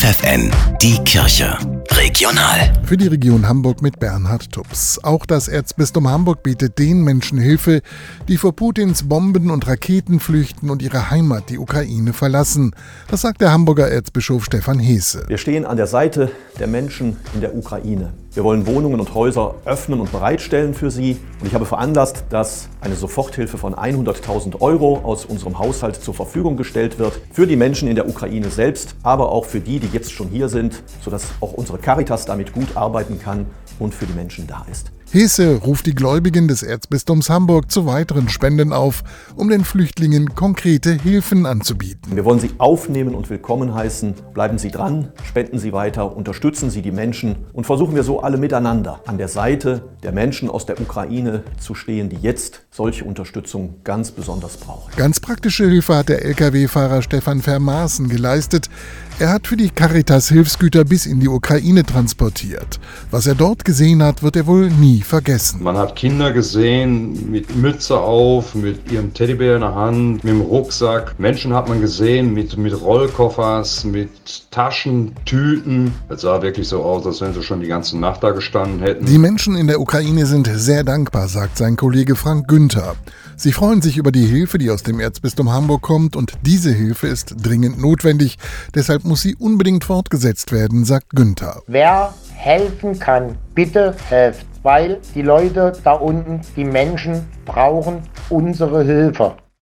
FFN, die Kirche. Regional. Für die Region Hamburg mit Bernhard Tubbs. Auch das Erzbistum Hamburg bietet den Menschen Hilfe, die vor Putins Bomben und Raketen flüchten und ihre Heimat, die Ukraine, verlassen. Das sagt der Hamburger Erzbischof Stefan Heese. Wir stehen an der Seite der Menschen in der Ukraine. Wir wollen Wohnungen und Häuser öffnen und bereitstellen für sie. Und ich habe veranlasst, dass eine Soforthilfe von 100.000 Euro aus unserem Haushalt zur Verfügung gestellt wird für die Menschen in der Ukraine selbst, aber auch für die, die jetzt schon hier sind, sodass auch unsere Caritas damit gut arbeiten kann und für die Menschen da ist. Hesse ruft die Gläubigen des Erzbistums Hamburg zu weiteren Spenden auf, um den Flüchtlingen konkrete Hilfen anzubieten. Wir wollen Sie aufnehmen und willkommen heißen. Bleiben Sie dran, spenden Sie weiter, unterstützen Sie die Menschen und versuchen wir so alle miteinander an der Seite der Menschen aus der Ukraine zu stehen, die jetzt solche Unterstützung ganz besonders brauchen. Ganz praktische Hilfe hat der Lkw-Fahrer Stefan Vermaßen geleistet. Er hat für die Caritas Hilfsgüter bis in die Ukraine transportiert. Was er dort gesehen hat, wird er wohl nie vergessen. Man hat Kinder gesehen mit Mütze auf, mit ihrem Teddybär in der Hand, mit dem Rucksack. Menschen hat man gesehen mit, mit Rollkoffers, mit Taschen, Tüten. Es sah wirklich so aus, als wenn sie schon die ganze Nacht da gestanden hätten. Die Menschen in der Ukraine sind sehr dankbar, sagt sein Kollege Frank Günther. Sie freuen sich über die Hilfe, die aus dem Erzbistum Hamburg kommt und diese Hilfe ist dringend notwendig. Deshalb muss sie unbedingt fortgesetzt werden, sagt Günther. Wer helfen kann, bitte helft, weil die Leute da unten, die Menschen brauchen unsere Hilfe.